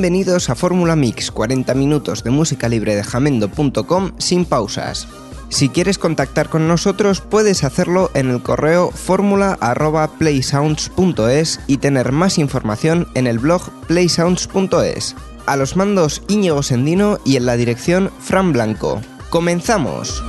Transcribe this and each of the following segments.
Bienvenidos a Fórmula Mix, 40 minutos de música libre de jamendo.com sin pausas. Si quieres contactar con nosotros puedes hacerlo en el correo fórmula.playsounds.es y tener más información en el blog playsounds.es. A los mandos Íñigo Sendino y en la dirección Fran Blanco. ¡Comenzamos!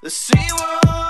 the sea world.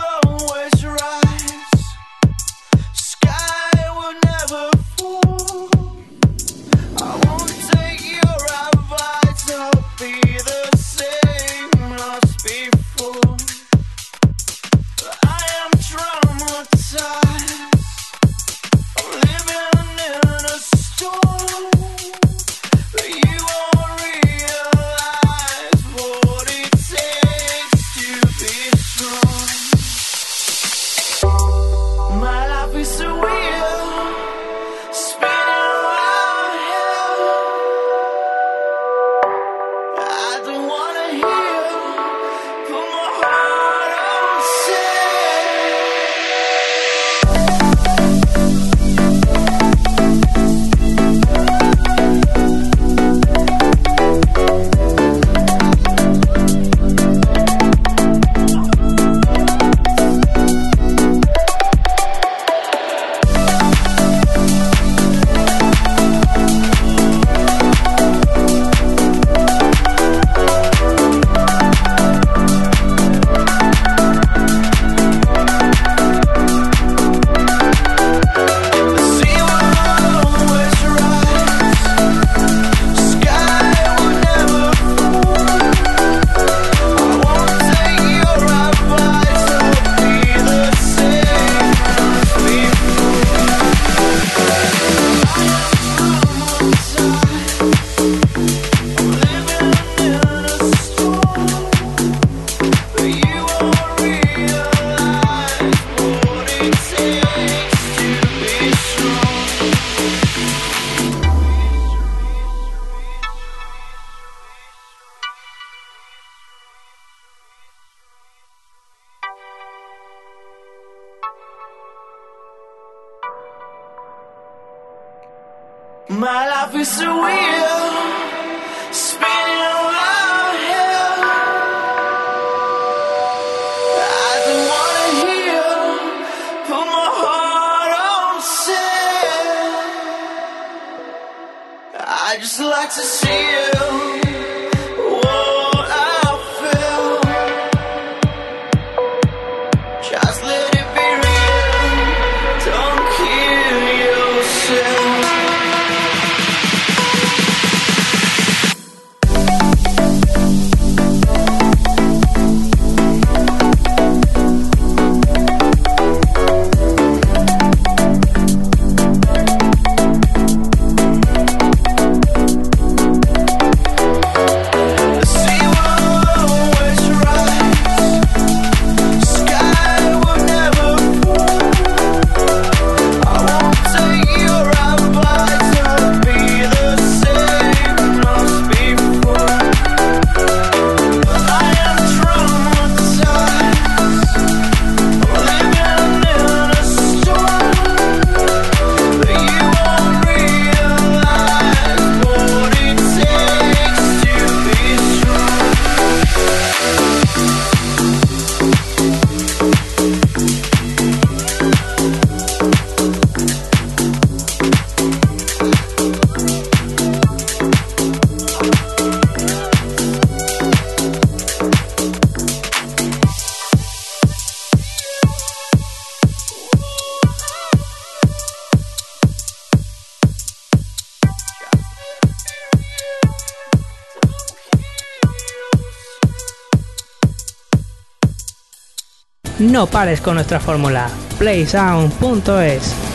No pares con nuestra fórmula. playsound.es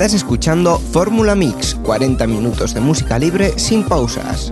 Estás escuchando Fórmula Mix, 40 minutos de música libre sin pausas.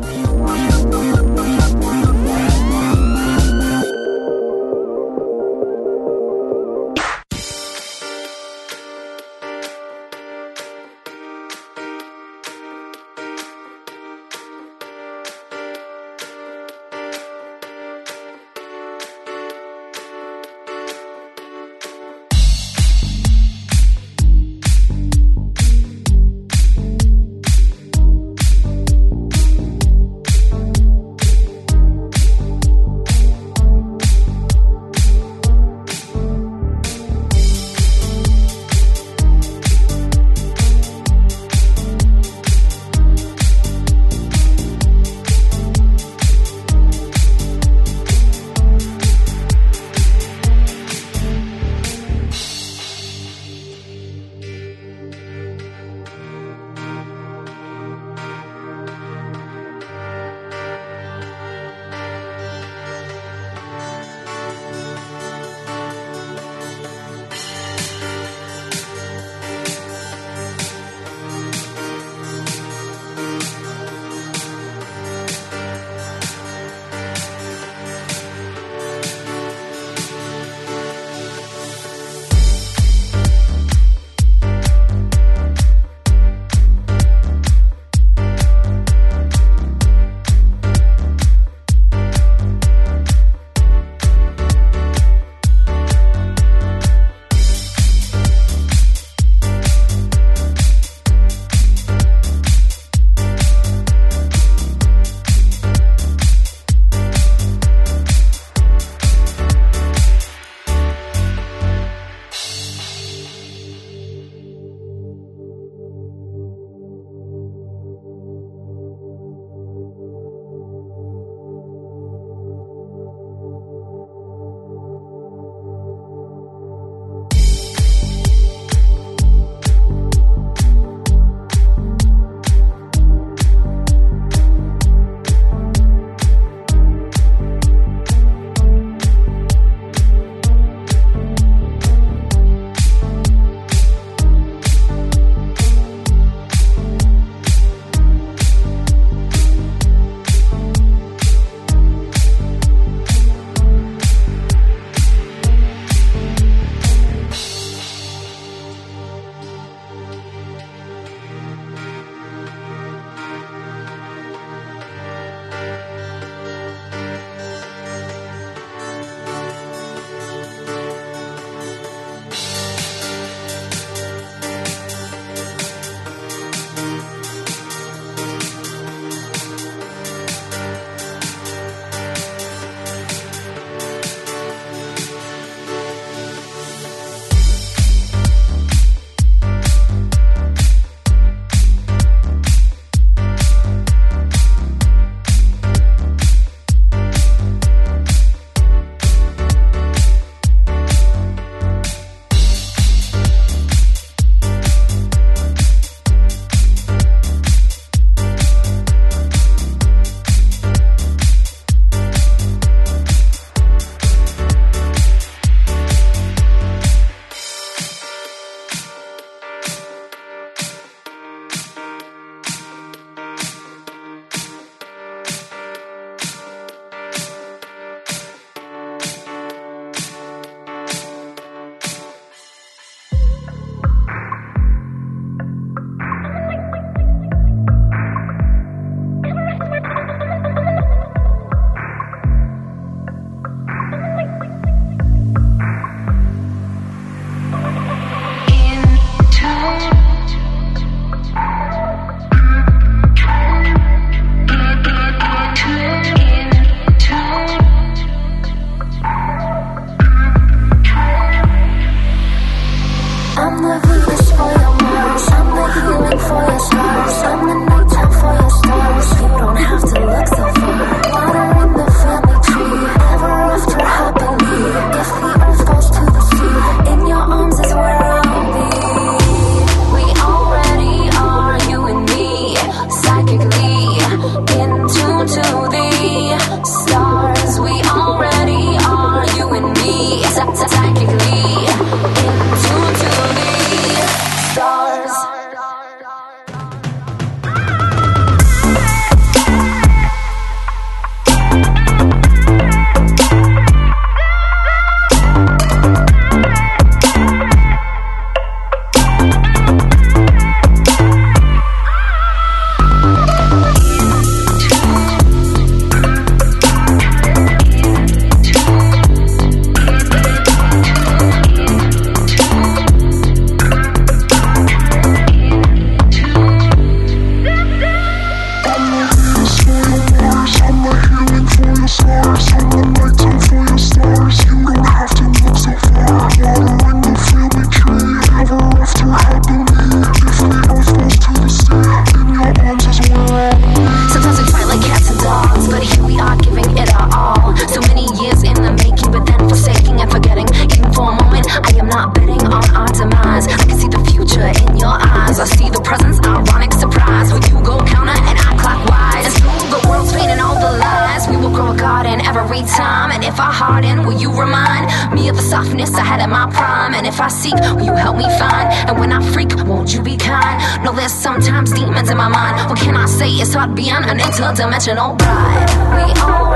can I say it's hard being an interdimensional bride? We all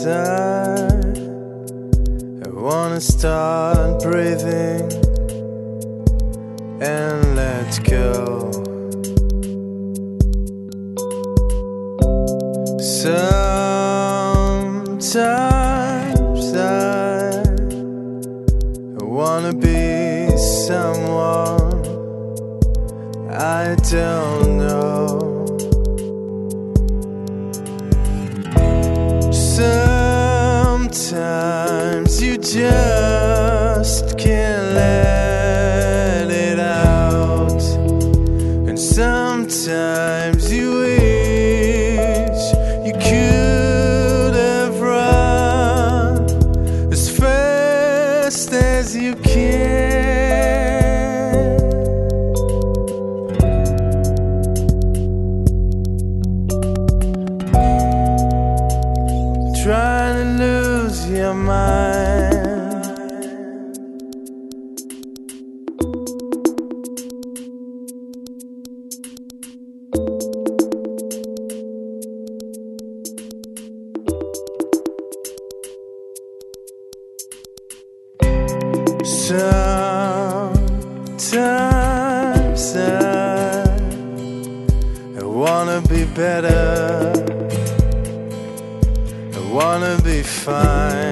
inside. I wanna start breathing and let go. Sometimes I wanna be someone I don't. Just. Sometimes I, I wanna be better. I wanna be fine.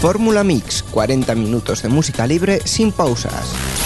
Fórmula Mix, 40 minutos de música libre sin pausas.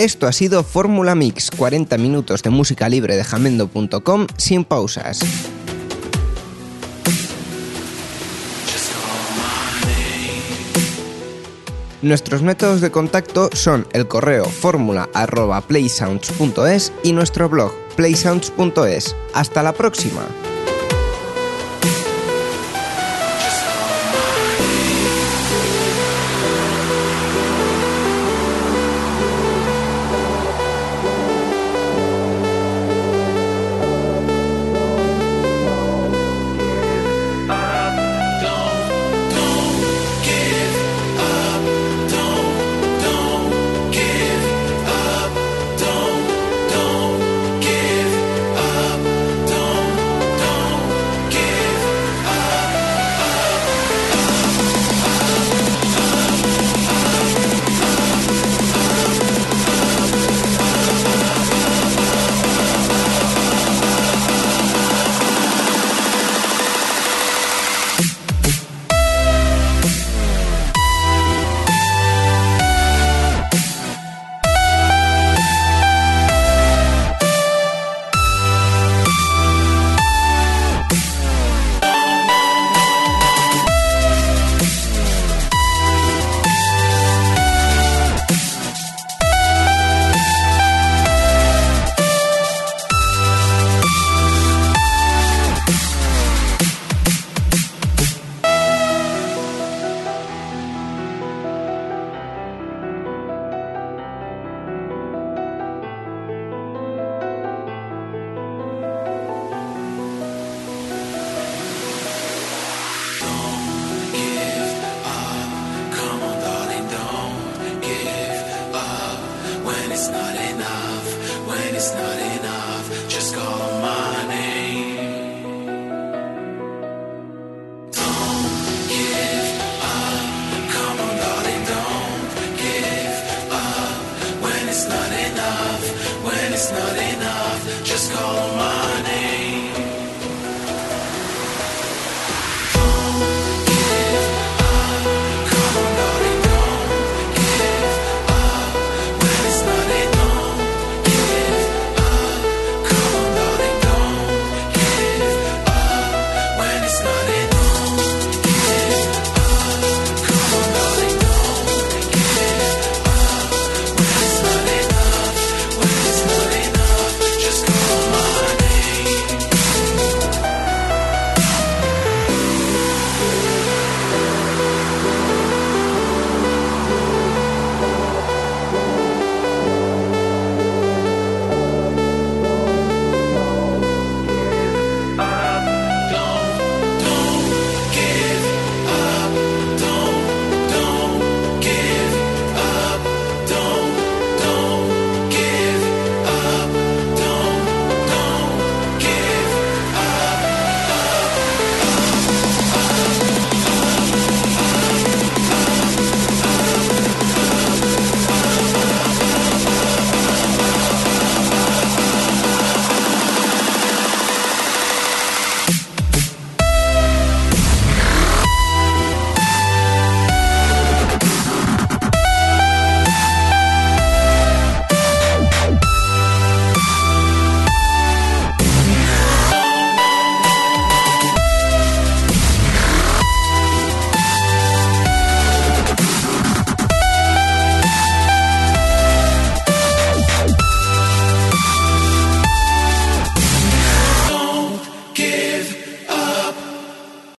Esto ha sido Fórmula Mix, 40 minutos de música libre de jamendo.com sin pausas. Nuestros métodos de contacto son el correo fórmula.playsounds.es y nuestro blog playsounds.es. Hasta la próxima.